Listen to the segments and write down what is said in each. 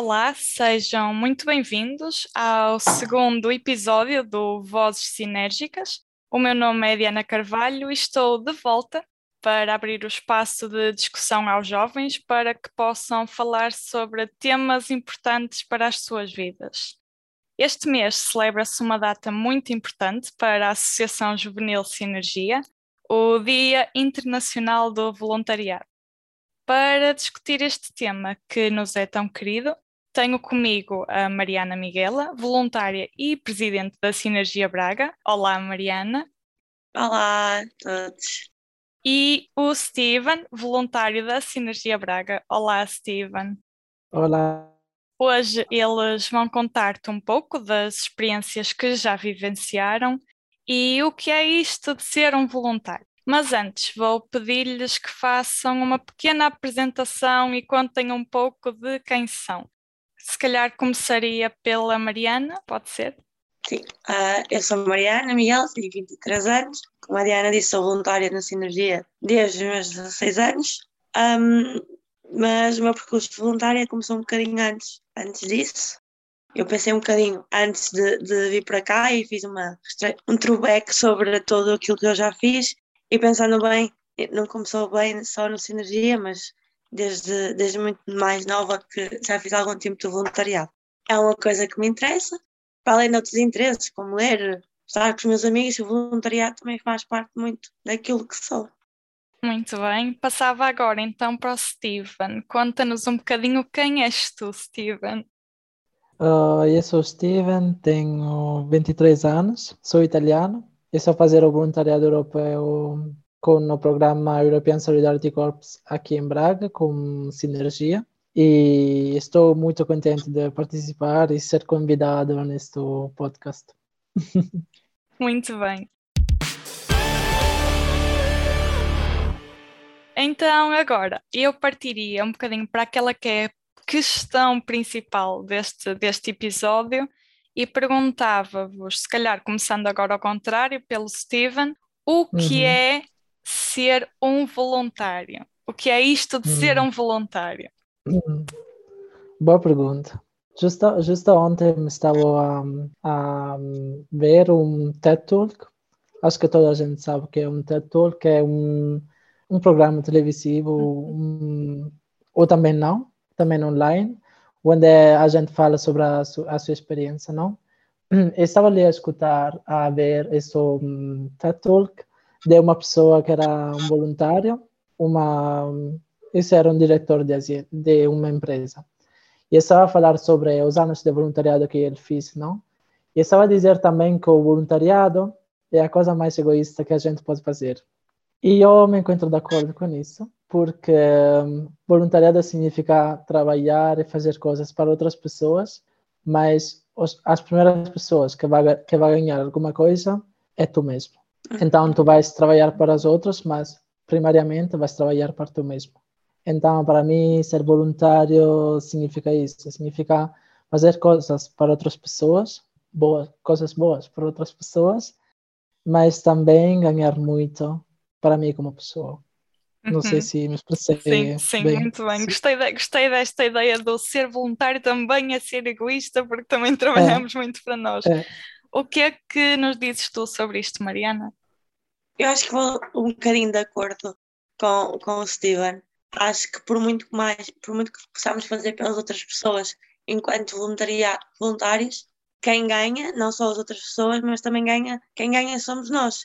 Olá, sejam muito bem-vindos ao segundo episódio do Vozes Sinérgicas. O meu nome é Diana Carvalho e estou de volta para abrir o espaço de discussão aos jovens para que possam falar sobre temas importantes para as suas vidas. Este mês celebra-se uma data muito importante para a Associação Juvenil Sinergia, o Dia Internacional do Voluntariado. Para discutir este tema que nos é tão querido, tenho comigo a Mariana Miguela, voluntária e presidente da Sinergia Braga. Olá, Mariana. Olá a todos. E o Steven, voluntário da Sinergia Braga. Olá, Steven. Olá. Hoje eles vão contar-te um pouco das experiências que já vivenciaram e o que é isto de ser um voluntário. Mas antes vou pedir-lhes que façam uma pequena apresentação e contem um pouco de quem são. Se calhar começaria pela Mariana, pode ser? Sim, uh, eu sou Mariana Miguel, tenho 23 anos. Como a Diana disse, sou voluntária na Sinergia desde os meus 16 anos. Um, mas o meu percurso de voluntária começou um bocadinho antes, antes disso. Eu pensei um bocadinho antes de, de vir para cá e fiz uma, um throwback sobre tudo aquilo que eu já fiz e pensando bem, não começou bem só no Sinergia, mas desde, desde muito mais nova que já fiz algum tempo de voluntariado. É uma coisa que me interessa, para além de outros interesses, como ler, estar com os meus amigos, o voluntariado também faz parte muito daquilo que sou. Muito bem, passava agora então para o Steven. Conta-nos um bocadinho quem és tu, Steven. Uh, eu sou Steven, tenho 23 anos, sou italiano estou a fazer o voluntariado europeu com o programa European Solidarity Corps aqui em Braga, com Sinergia. E estou muito contente de participar e ser convidado neste podcast. Muito bem. Então, agora, eu partiria um bocadinho para aquela que é a questão principal deste, deste episódio, e perguntava-vos, se calhar começando agora ao contrário, pelo Steven, o que uhum. é ser um voluntário? O que é isto de uhum. ser um voluntário? Uhum. Boa pergunta. Justo, justo ontem estava a, a ver um TED Talk. Acho que toda a gente sabe que é um TED Talk, que é um, um programa televisivo, uhum. um, ou também não, também online, onde a gente fala sobre a, su, a sua experiência, não? Eu estava ali a escutar, a ver esse um, TED Talk de uma pessoa que era um voluntário, uma, esse era um diretor de, de uma empresa. E estava a falar sobre os anos de voluntariado que ele fez, não? E estava a dizer também que o voluntariado é a coisa mais egoísta que a gente pode fazer. E eu me encontro de acordo com isso porque um, voluntariado significa trabalhar e fazer coisas para outras pessoas, mas as primeiras pessoas que vai, que vai ganhar alguma coisa é tu mesmo. Então, tu vais trabalhar para os outros, mas primariamente vais trabalhar para tu mesmo. Então, para mim, ser voluntário significa isso, significa fazer coisas para outras pessoas, boas, coisas boas para outras pessoas, mas também ganhar muito para mim como pessoa. Não sei uhum. se me expressei. Sim, sim, bem. muito bem. Gostei, de, gostei desta ideia do ser voluntário também a ser egoísta, porque também trabalhamos é. muito para nós. É. O que é que nos dizes tu sobre isto, Mariana? Eu acho que vou um bocadinho de acordo com, com o Steven. Acho que por muito mais, por muito que possamos fazer pelas outras pessoas enquanto voluntários, quem ganha, não só as outras pessoas, mas também ganha, quem ganha somos nós.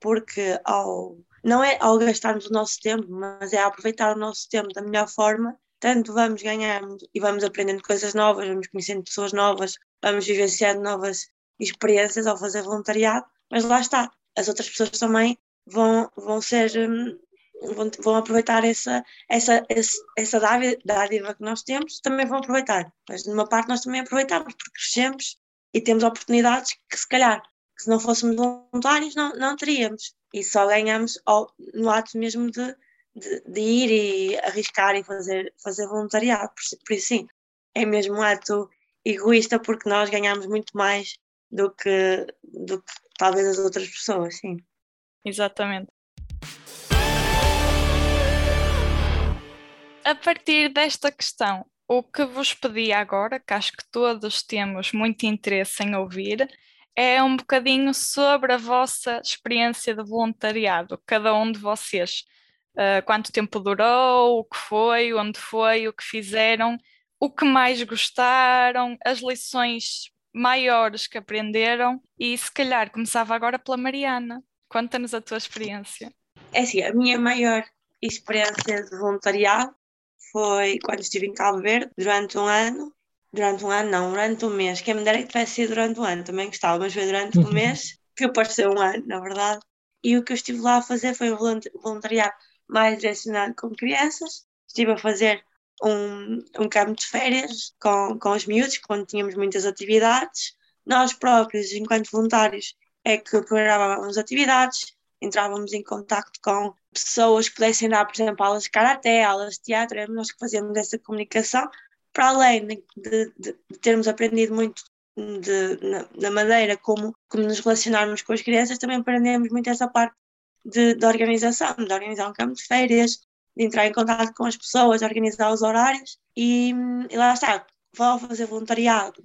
Porque ao não é ao gastarmos o nosso tempo, mas é a aproveitar o nosso tempo da melhor forma. Tanto vamos ganhando e vamos aprendendo coisas novas, vamos conhecendo pessoas novas, vamos vivenciando novas experiências ao fazer voluntariado, mas lá está, as outras pessoas também vão, vão ser hum, vão, vão aproveitar essa, essa, essa dádiva que nós temos, também vão aproveitar. Mas de uma parte nós também aproveitamos, porque crescemos e temos oportunidades que se calhar que se não fôssemos voluntários não, não teríamos. E só ganhamos ao, no ato mesmo de, de, de, ir e arriscar e fazer, fazer voluntariado. Por, por isso, sim, é mesmo um ato egoísta porque nós ganhamos muito mais do que, do que talvez as outras pessoas, sim. Exatamente. A partir desta questão, o que vos pedi agora, que acho que todos temos muito interesse em ouvir, é um bocadinho sobre a vossa experiência de voluntariado, cada um de vocês. Uh, quanto tempo durou, o que foi, onde foi, o que fizeram, o que mais gostaram, as lições maiores que aprenderam e se calhar começava agora pela Mariana. Conta-nos a tua experiência. É assim, a minha maior experiência de voluntariado foi quando estive em Cabo Verde durante um ano. Durante um ano, não, durante um mês. Quem me dera que tivesse sido durante um ano, também gostava, mas foi durante um mês, que pareceu um ano, na verdade. E o que eu estive lá a fazer foi um voluntariado mais direcionado com crianças. Estive a fazer um, um campo de férias com, com os miúdos, quando tínhamos muitas atividades. Nós próprios, enquanto voluntários, é que programávamos atividades, entrávamos em contato com pessoas que pudessem dar, por exemplo, aulas de karaté, aulas de teatro, éramos nós que fazíamos essa comunicação, para além de, de, de termos aprendido muito de, na, na, maneira como, como nos relacionarmos com as crianças, também aprendemos muito essa parte de organização, de organizar um campo de férias, de entrar em contato com as pessoas, de organizar os horários e, e lá está, vou fazer voluntariado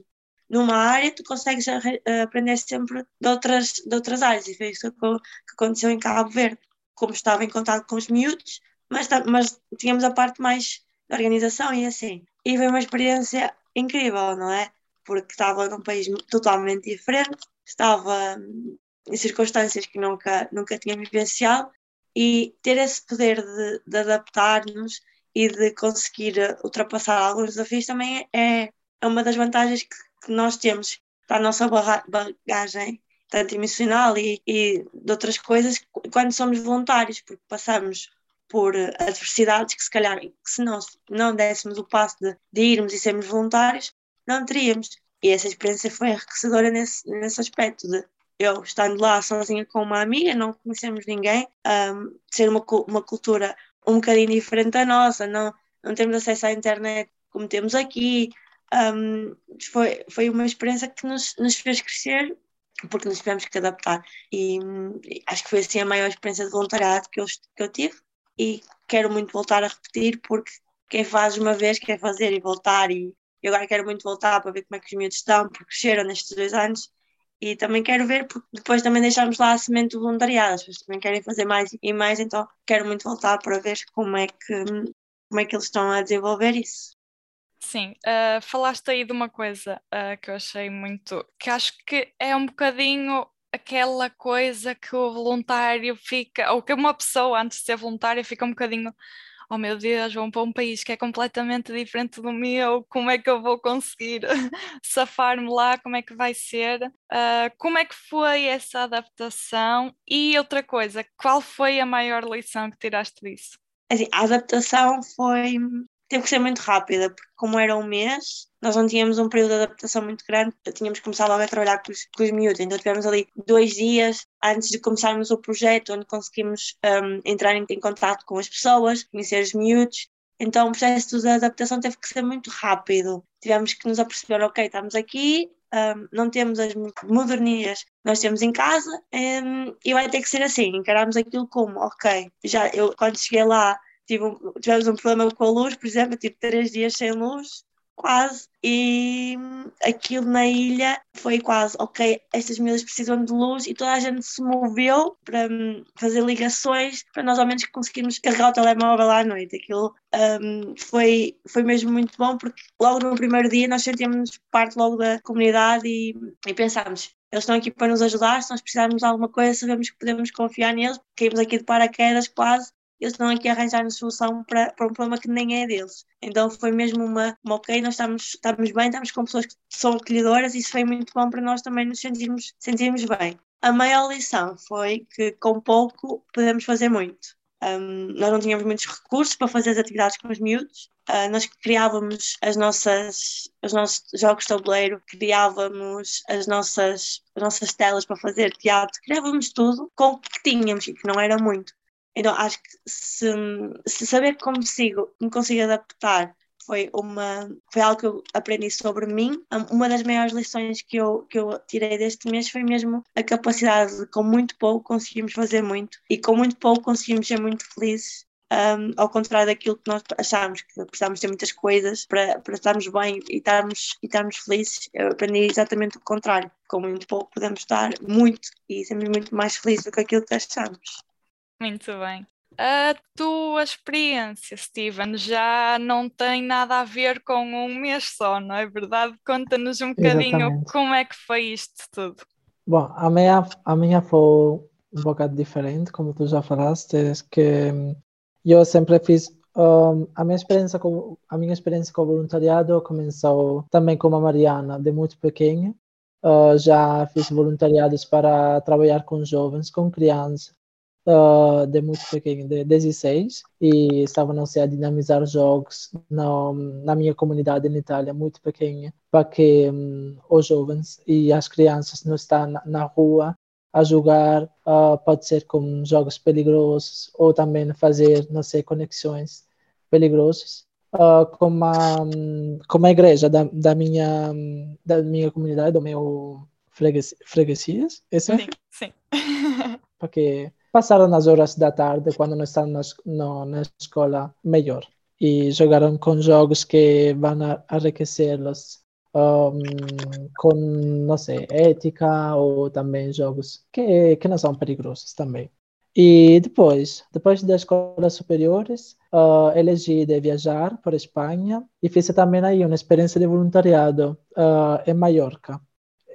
numa área, tu consegues aprender sempre de outras, de outras áreas. E foi isso que, aconteceu em Cabo Verde. Como estava em contato com os miúdos, mas, mas tínhamos a parte mais da organização e assim. E foi uma experiência incrível, não é? Porque estava num país totalmente diferente, estava hum, em circunstâncias que nunca, nunca tinha vivenciado e ter esse poder de, de adaptar-nos e de conseguir ultrapassar alguns desafios também é, é uma das vantagens que que nós temos para a nossa bagagem, tanto emocional e, e de outras coisas, quando somos voluntários, porque passamos por adversidades que se calhar, que se nós não dessemos o passo de, de irmos e sermos voluntários, não teríamos. E essa experiência foi enriquecedora nesse, nesse aspecto de eu estando lá sozinha com uma amiga, não conhecemos ninguém, um, ser uma, uma cultura um bocadinho diferente da nossa, não, não temos acesso à internet como temos aqui, um, foi, foi uma experiência que nos, nos fez crescer porque nos tivemos que adaptar. E, acho que foi assim a maior experiência de voluntariado que eu, que eu tive. E quero muito voltar a repetir porque quem faz uma vez quer fazer e voltar e eu agora quero muito voltar para ver como é que os miúdos estão porque cresceram nestes dois anos e também quero ver porque depois também deixámos lá a semente do voluntariado as pessoas também querem fazer mais e mais então quero muito voltar para ver como é que como é que eles estão a desenvolver isso. Sim, uh, falaste aí de uma coisa uh, que eu achei muito, que acho que é um bocadinho aquela coisa que o voluntário fica, ou que uma pessoa antes de ser voluntária fica um bocadinho, oh meu Deus, vou para um país que é completamente diferente do meu, como é que eu vou conseguir safar-me lá, como é que vai ser? Uh, como é que foi essa adaptação? E outra coisa, qual foi a maior lição que tiraste disso? Assim, a adaptação foi teve que ser muito rápida, porque como era um mês, nós não tínhamos um período de adaptação muito grande, tínhamos que começar logo a trabalhar com os, com os miúdos, então tivemos ali dois dias antes de começarmos o projeto, onde conseguimos um, entrar em, em contato com as pessoas, conhecer os miúdos, então o processo de adaptação teve que ser muito rápido, tivemos que nos aperceber, ok, estamos aqui, um, não temos as modernias que nós temos em casa um, e vai ter que ser assim, encaramos aquilo como, ok, já eu quando cheguei lá tive um, tivemos um problema com a luz, por exemplo, tive três dias sem luz, quase, e aquilo na ilha foi quase, ok, estas miúdas precisam de luz e toda a gente se moveu para hum, fazer ligações para nós ao menos conseguirmos carregar o telemóvel à noite. Aquilo um, foi, foi mesmo muito bom porque logo no primeiro dia nós sentíamos parte logo da comunidade e, e pensámos, eles estão aqui para nos ajudar, se nós precisarmos de alguma coisa, sabemos que podemos confiar neles, caímos aqui de paraquedas quase eles estão aqui a arranjar solução para, para um problema que nem é deles. Então foi mesmo uma, uma ok, nós estamos, estamos bem, estamos com pessoas que são acolhedoras isso foi muito bom para nós também nos sentirmos, sentirmos bem. A maior lição foi que com pouco podemos fazer muito. Um, nós não tínhamos muitos recursos para fazer as atividades com os miúdos. Uh, nós criávamos as nossas, os nossos jogos de tabuleiro, criávamos as nossas, as nossas telas para fazer teatro, criávamos tudo com o que tínhamos e que não era muito. Então acho que se, se saber que consigo, me consigo adaptar foi, uma, foi algo que eu aprendi sobre mim. Uma das maiores lições que eu, que eu tirei deste mês foi mesmo a capacidade de, com muito pouco, conseguimos fazer muito e com muito pouco conseguimos ser muito felizes um, ao contrário daquilo que nós achámos, que precisávamos ter muitas coisas para, para estarmos bem e estarmos, e estarmos felizes. Eu aprendi exatamente o contrário. Com muito pouco podemos estar muito e sermos muito mais felizes do que aquilo que achamos. Muito bem. A tua experiência, Steven, já não tem nada a ver com um mês só, não é verdade? Conta-nos um bocadinho Exatamente. como é que foi isto tudo. Bom, a minha, a minha foi um bocado diferente, como tu já falaste, é que hum, eu sempre fiz um, a minha experiência com a minha experiência com o voluntariado começou também com a Mariana, de muito pequena. Uh, já fiz voluntariados para trabalhar com jovens, com crianças, uh, de muito pequeno, de 16, e estávamos a dinamizar jogos na, na minha comunidade na Itália, muito pequena, para que um, os jovens e as crianças não estão na, na rua a jogar, uh, pode ser com jogos perigosos, ou também fazer, não sei, conexões perigrosas. Uh, como, a, como a igreja da, da, minha, da minha comunidade, do meu freguesias, esse sim, sim. porque passaram as horas da tarde quando não estão na, no, na escola melhor e jogaram com jogos que vão enriquecê-los um, com, não sei, ética ou também jogos que, que não são perigosos também. E depois, depois das escolas superiores, uh, elegi de viajar para a Espanha e fiz também aí uma experiência de voluntariado uh, em Maiorca.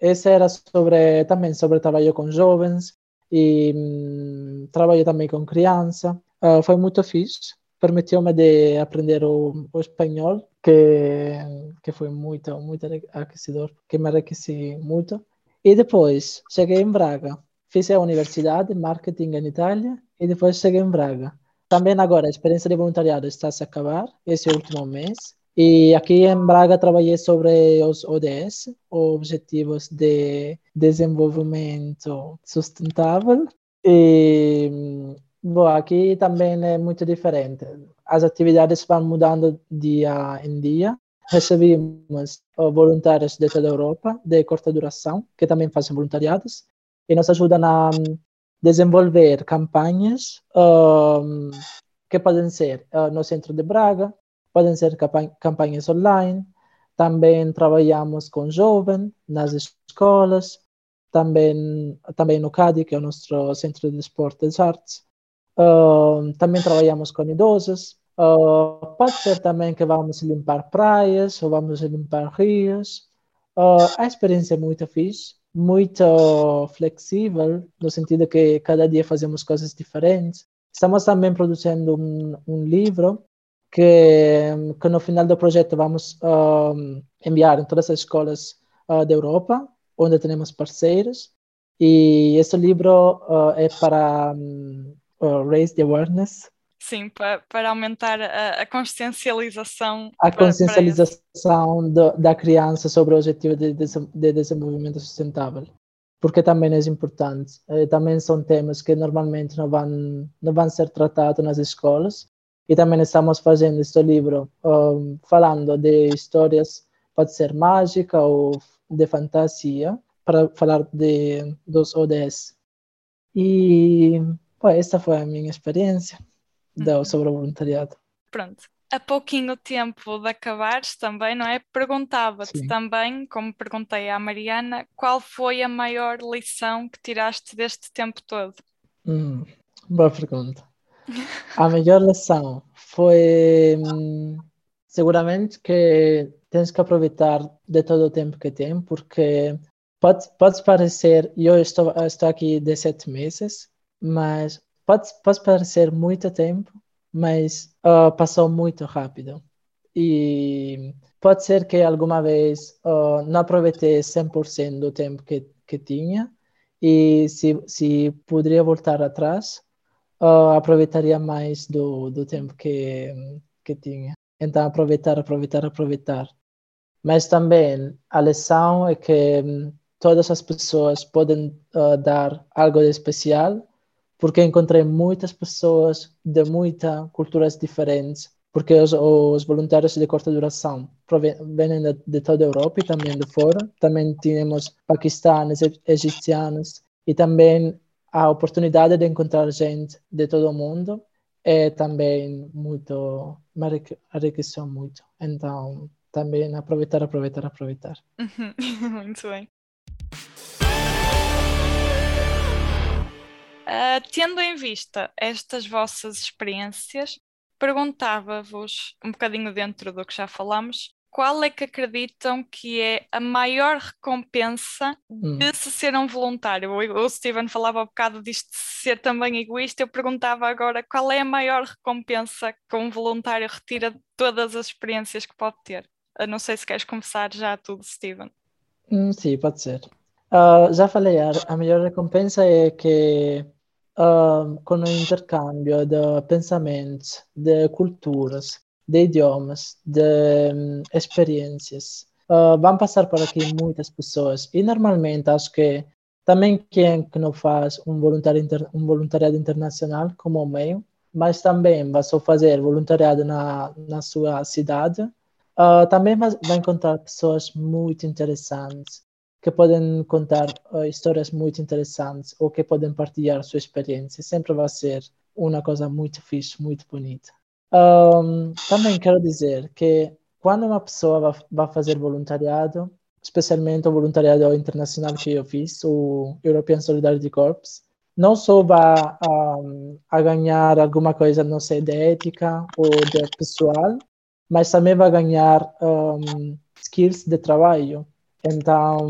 Essa era sobre também sobre trabalho com jovens e um, trabalho também com criança. Uh, foi muito fixe. Permitiu-me de aprender o, o espanhol, que, que foi muito, muito aquecedor, que me enriqueci muito. E depois cheguei em Braga. Fiz a universidade, marketing em Itália, e depois cheguei em Braga. Também agora a experiência de voluntariado está a acabar, esse último mês. E aqui em Braga trabalhei sobre os ODS, Objetivos de Desenvolvimento Sustentável. E bom, aqui também é muito diferente. As atividades vão mudando dia em dia. Recebemos voluntários de toda a Europa, de curta duração, que também fazem voluntariados, e nos ajudam a desenvolver campanhas um, que podem ser uh, no centro de Braga, podem ser campanhas online, também trabalhamos com jovens nas escolas, também, também no CADI, que o nosso Centro de Esportes e Artes. Uh, também trabalhamos com idosos. Uh, pode ser também que vamos limpar praias ou vamos limpar rios. Uh, a experiência é muito fixe, muito flexível, no sentido que cada dia fazemos coisas diferentes. Estamos também produzindo um, um livro que, que, no final do projeto vamos enviar em todas as escolas da Europa, onde temos parceiros. E esse livro é para um, raise the awareness. Sim, para, para aumentar a, a consciencialização. A para, consciencialização para do, da criança sobre o objetivo de, de, de, desenvolvimento sustentável. Porque também é importante. Eh, também são temas que normalmente não vão, não vão ser tratados nas escolas. E também estamos fazendo este livro um, falando de histórias, pode ser mágica ou de fantasia, para falar de, dos ODS. E pô, essa foi a minha experiência uhum. sobre o voluntariado. Pronto. A pouquinho tempo de acabares também, não é? Perguntava-te também, como perguntei à Mariana, qual foi a maior lição que tiraste deste tempo todo? Hum, boa pergunta. A melhor lição foi hum, seguramente que tens que aproveitar de todo o tempo que tem, porque pode, pode parecer, eu estou, estou aqui de sete meses, mas pode, pode parecer muito tempo, mas uh, passou muito rápido. E pode ser que alguma vez uh, não aproveitei 100% do tempo que, que tinha, e se, se poderia voltar atrás, uh, aproveitaria mais do, do tempo que, que tinha. Então, aproveitar, aproveitar, aproveitar. Mas também a lição é que hum, todas as pessoas podem uh, dar algo de especial, porque encontrei muitas pessoas de muitas culturas diferentes, porque os, os voluntários de curta duração vêm de, de, toda a Europa e também de fora. Também temos paquistanos, egipcianos e também a oportunidade de encontrar gente de todo o mundo é também muito, me enriqueceu muito. Então, também aproveitar, aproveitar, aproveitar. muito bem. Uh, tendo em vista estas vossas experiências, perguntava-vos, um bocadinho dentro do que já falamos, qual é que acreditam que é a maior recompensa hum. de se ser um voluntário? O, Steven falava um bocado disto de ser também egoísta, eu perguntava agora qual é a maior recompensa que um voluntário retira de todas as experiências que pode ter? Eu não sei se queres começar já tudo, Steven. Hum, sim, pode ser. Uh, já falei, a, a melhor recompensa é que uh, com o intercâmbio de pensamentos, de culturas, de idiomas, de um, experiências. Uh, vão passar por aqui muitas pessoas e normalmente acho que também quem que não faz um, voluntário inter, um voluntariado internacional como o meu, mas também vai só fazer voluntariado na, na sua cidade, uh, também vai, vai, encontrar pessoas muito interessantes que podem contar uh, histórias muito interessantes ou que podem partilhar sua experiência. Sempre vai ser uma coisa muito fixe, muito bonita. Um, também quero dizer que quando uma pessoa vai fazer voluntariado, especialmente o voluntariado internacional que eu fiz, o European Solidarity Corps, não só vai um, a ganhar alguma coisa, não sei, de ética ou de pessoal, mas também vai ganhar um, skills de trabalho. Então,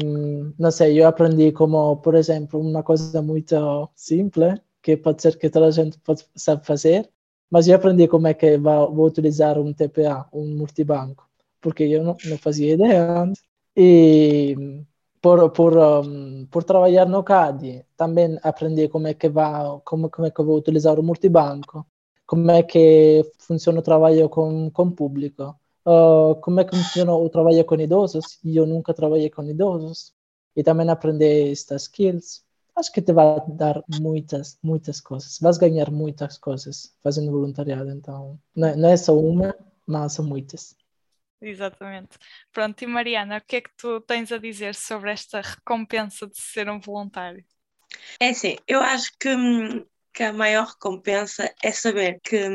não sei, eu aprendi como, por exemplo, uma coisa muito simples, que pode ser que toda a gente pode, sabe fazer, mas eu aprendi como é que vou, vou utilizar um TPA, um multibanco, porque eu não, não fazia ideia antes. E por, por, um, por trabalhar no CAD, também aprendi como é que vai, como, como é que vou utilizar o multibanco, como é que funciona o trabalho com, com público, uh, como é que funciona o trabalho com idosos, eu nunca trabalhei com idosos, e também aprendi estas skills acho que te vai dar muitas, muitas coisas. Vais ganhar muitas coisas fazendo voluntariado. Então, não é, não é só uma, mas são muitas. Exatamente. Pronto, e Mariana, o que é que tu tens a dizer sobre esta recompensa de ser um voluntário? É assim, eu acho que, que a maior recompensa é saber que,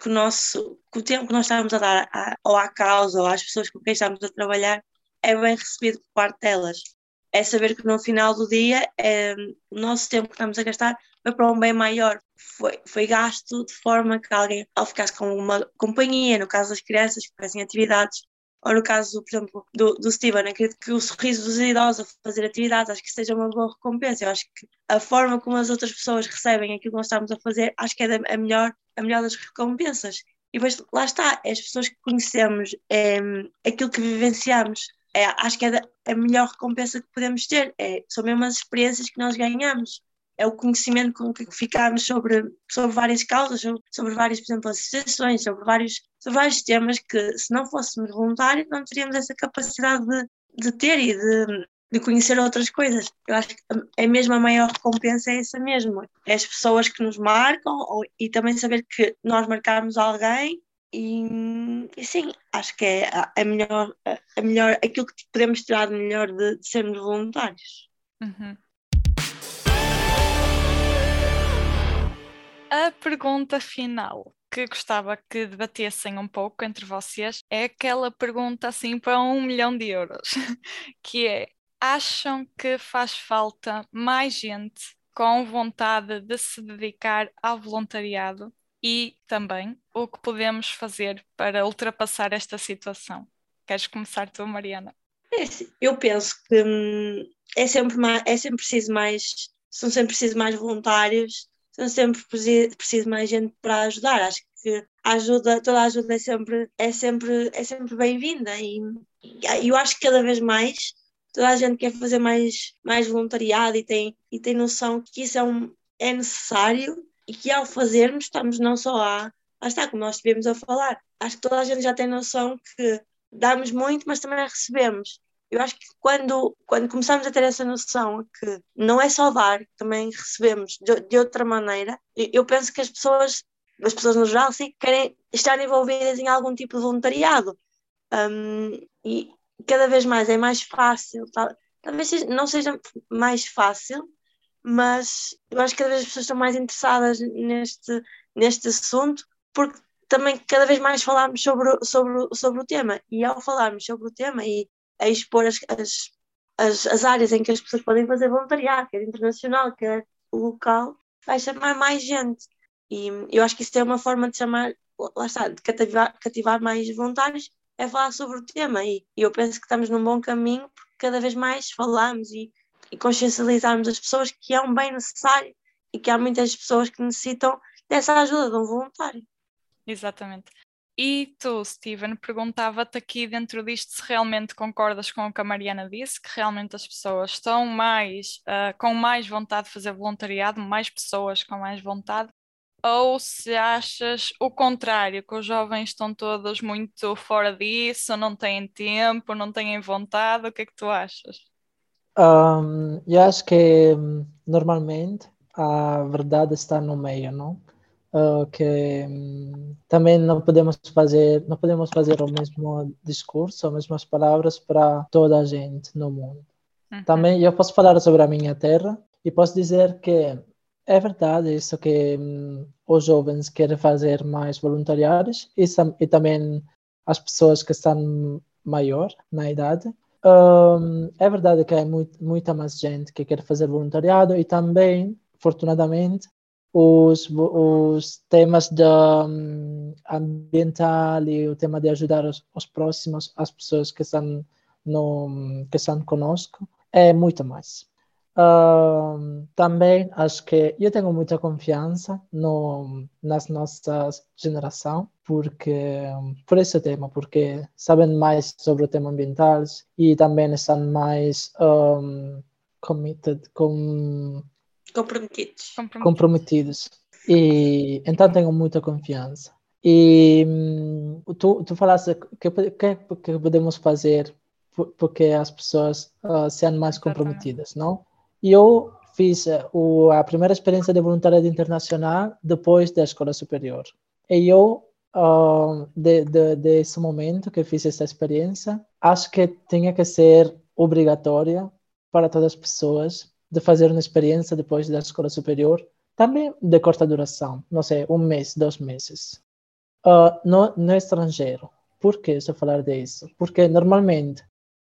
que, o nosso, que o tempo que nós estamos a dar à, ou à causa ou às pessoas com quem estamos a trabalhar é bem recebido por parte delas é saber que no final do dia é, o nosso tempo que estamos a gastar foi para um bem maior. Foi, foi gasto de forma que alguém, ao ficar com uma companhia, no caso das crianças que fazem atividades, ou no caso, por exemplo, do, do Steven, acredito que o sorriso dos idosos a fazer atividades, acho que seja uma boa recompensa. Eu acho que a forma como as outras pessoas recebem aquilo que nós estamos a fazer, acho que é a melhor, a melhor das recompensas. E depois, lá está, é as pessoas que conhecemos, é aquilo que vivenciamos é, acho que é a melhor recompensa que podemos ter. É, são mesmo as experiências que nós ganhamos. É o conhecimento com que ficamos sobre, sobre várias causas, sobre, várias, por exemplo, associações, sobre vários, sobre vários temas que, se não fôssemos voluntários, não teríamos essa capacidade de, de ter e de, de conhecer outras coisas. Eu acho que é mesmo a maior recompensa é essa mesmo. É as pessoas que nos marcam ou, e também saber que nós marcarmos alguém e, e sim, acho que é a, a, melhor, a, melhor, aquilo que podemos tirar de melhor de, de sermos voluntários. Uhum. A pergunta final que gostava que debatessem um pouco entre vocês é aquela pergunta assim para um milhão de euros, que é acham que faz falta mais gente com vontade de se dedicar ao voluntariado e também o que podemos fazer para ultrapassar esta situação. Queres começar tu, Mariana? É, eu penso que hum, é sempre, mais, é sempre preciso mais, são sempre preciso mais voluntários, são sempre preciso mais gente para ajudar. Acho que a ajuda, toda a ajuda é sempre, é sempre, é sempre bem-vinda e, e eu acho que cada vez mais toda a gente quer fazer mais, mais voluntariado e tem, e tem noção que isso é, um, é necessário e que ao fazermos estamos não só a, lá está, como nós estivemos a falar, acho que toda a gente já tem noção que damos muito, mas também recebemos. Eu acho que quando, quando começamos a ter essa noção que não é só dar, também recebemos de, de outra maneira, eu penso que as pessoas, as pessoas no geral, sim, querem estar envolvidas em algum tipo de voluntariado. Um, e cada vez mais é mais fácil, talvez não seja mais fácil, mas eu acho que cada vez as pessoas estão mais interessadas neste, neste assunto, porque também cada vez mais falarmos sobre, sobre, sobre o tema. E ao falarmos sobre o tema e a expor as, as, as, as áreas em que as pessoas podem fazer voluntariado, quer internacional, quer local, vai chamar mais gente. E eu acho que isso é uma forma de chamar, lá está, de cativar, cativar mais voluntários, é falar sobre o tema. E eu penso que estamos num bom caminho, porque cada vez mais falamos e, e consciencializarmos as pessoas que é um bem necessário e que há muitas pessoas que necessitam dessa ajuda de um voluntário. Exatamente. E tu, Steven, perguntava-te aqui dentro disto se realmente concordas com o que a Mariana disse, que realmente as pessoas estão mais, uh, com mais vontade de fazer voluntariado, mais pessoas com mais vontade, ou se achas o contrário, que os jovens estão todos muito fora disso, não têm tempo, não têm vontade, o que é que tu achas? Um, eu acho que hum, normalmente a verdade está no meio, não? Uh, que um, também não podemos fazer não podemos fazer o mesmo discurso, as mesmas palavras para toda a gente no mundo. Uhum. Também eu posso falar sobre a minha terra e posso dizer que é verdade isso que um, os jovens querem fazer mais voluntariados e, e também as pessoas que estão maior na idade. Um, é verdade que há muito, muita mais gente que quer fazer voluntariado e também, fortunadamente, os, os temas de, um, ambiental e o tema de ajudar os, os próximos, as pessoas que estão, no, que estão conosco, é muito mais. Uh, também acho que eu tenho muita confiança no, nas nossas geração, porque por esse tema, porque sabem mais sobre o tema ambiental e também estão mais um, committed, com, comprometidos. comprometidos. E então tenho muita confiança. E hum, tu, tu falaste que, que, que podemos fazer porque as pessoas uh, sejam mais comprometidas, não? E eu fiz eh, o, a primeira experiência de voluntariado internacional depois da escola superior. E eu, uh, de, de, desse momento que fiz essa experiência, acho que tinha que ser obrigatória para todas as pessoas de fazer uma experiência depois da escola superior, também de curta duração, não sei, um mês, dois meses, uh, no, no estrangeiro. Por que a falar disso? Porque normalmente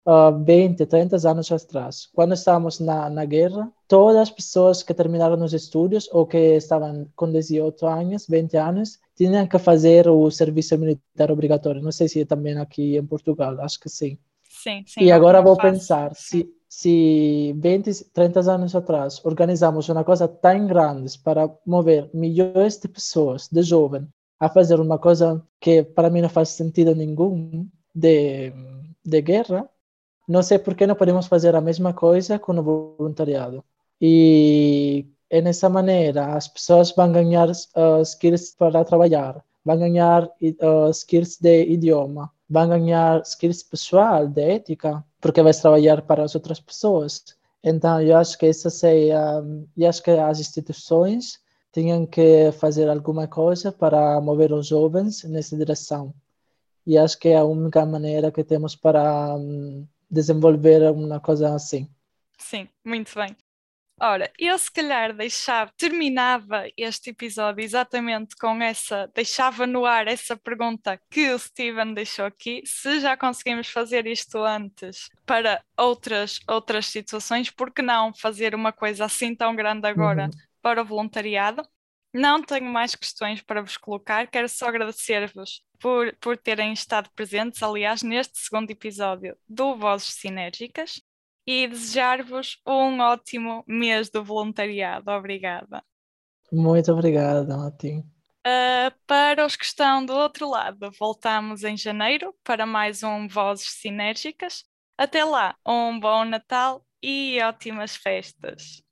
uh, 20, 30 anos atrás, quando estávamos na, na guerra, todas as pessoas que terminaram os estudos ou que estavam com 18 anos, 20 anos, tinham que fazer o serviço militar obrigatório. Não sei se é também aqui em Portugal, acho que sim. Sim, sim. E agora vou fácil. pensar, se, se 20, 30 anos atrás organizamos uma coisa tão grande para mover milhões de pessoas, de jovens, a fazer uma coisa que para mim não faz sentido nenhum de, de guerra, não sei por que não podemos fazer a mesma coisa com o voluntariado. E é nessa maneira as pessoas vão ganhar uh, skills para trabalhar, vão ganhar uh, skills de idioma, vão ganhar skills pessoal, de ética, porque vai trabalhar para as outras pessoas. Então, eu acho que essa seria, eu acho que as instituições tinham que fazer alguma coisa para mover os jovens nessa direção. E acho que é a única maneira que temos para um, desenvolver uma coisa assim. Sim, muito bem. Ora, eu se calhar deixava, terminava este episódio exatamente com essa, deixava no ar essa pergunta que o Steven deixou aqui, se já conseguimos fazer isto antes para outras, outras situações, por que não fazer uma coisa assim tão grande agora uhum. para o voluntariado? Não tenho mais questões para vos colocar, quero só agradecer-vos por, por terem estado presentes, aliás, neste segundo episódio do Vozes Sinérgicas e desejar-vos um ótimo mês do voluntariado. Obrigada. Muito obrigada, Martim. Uh, para os que estão do outro lado, voltamos em janeiro para mais um Vozes Sinérgicas. Até lá, um bom Natal e ótimas festas.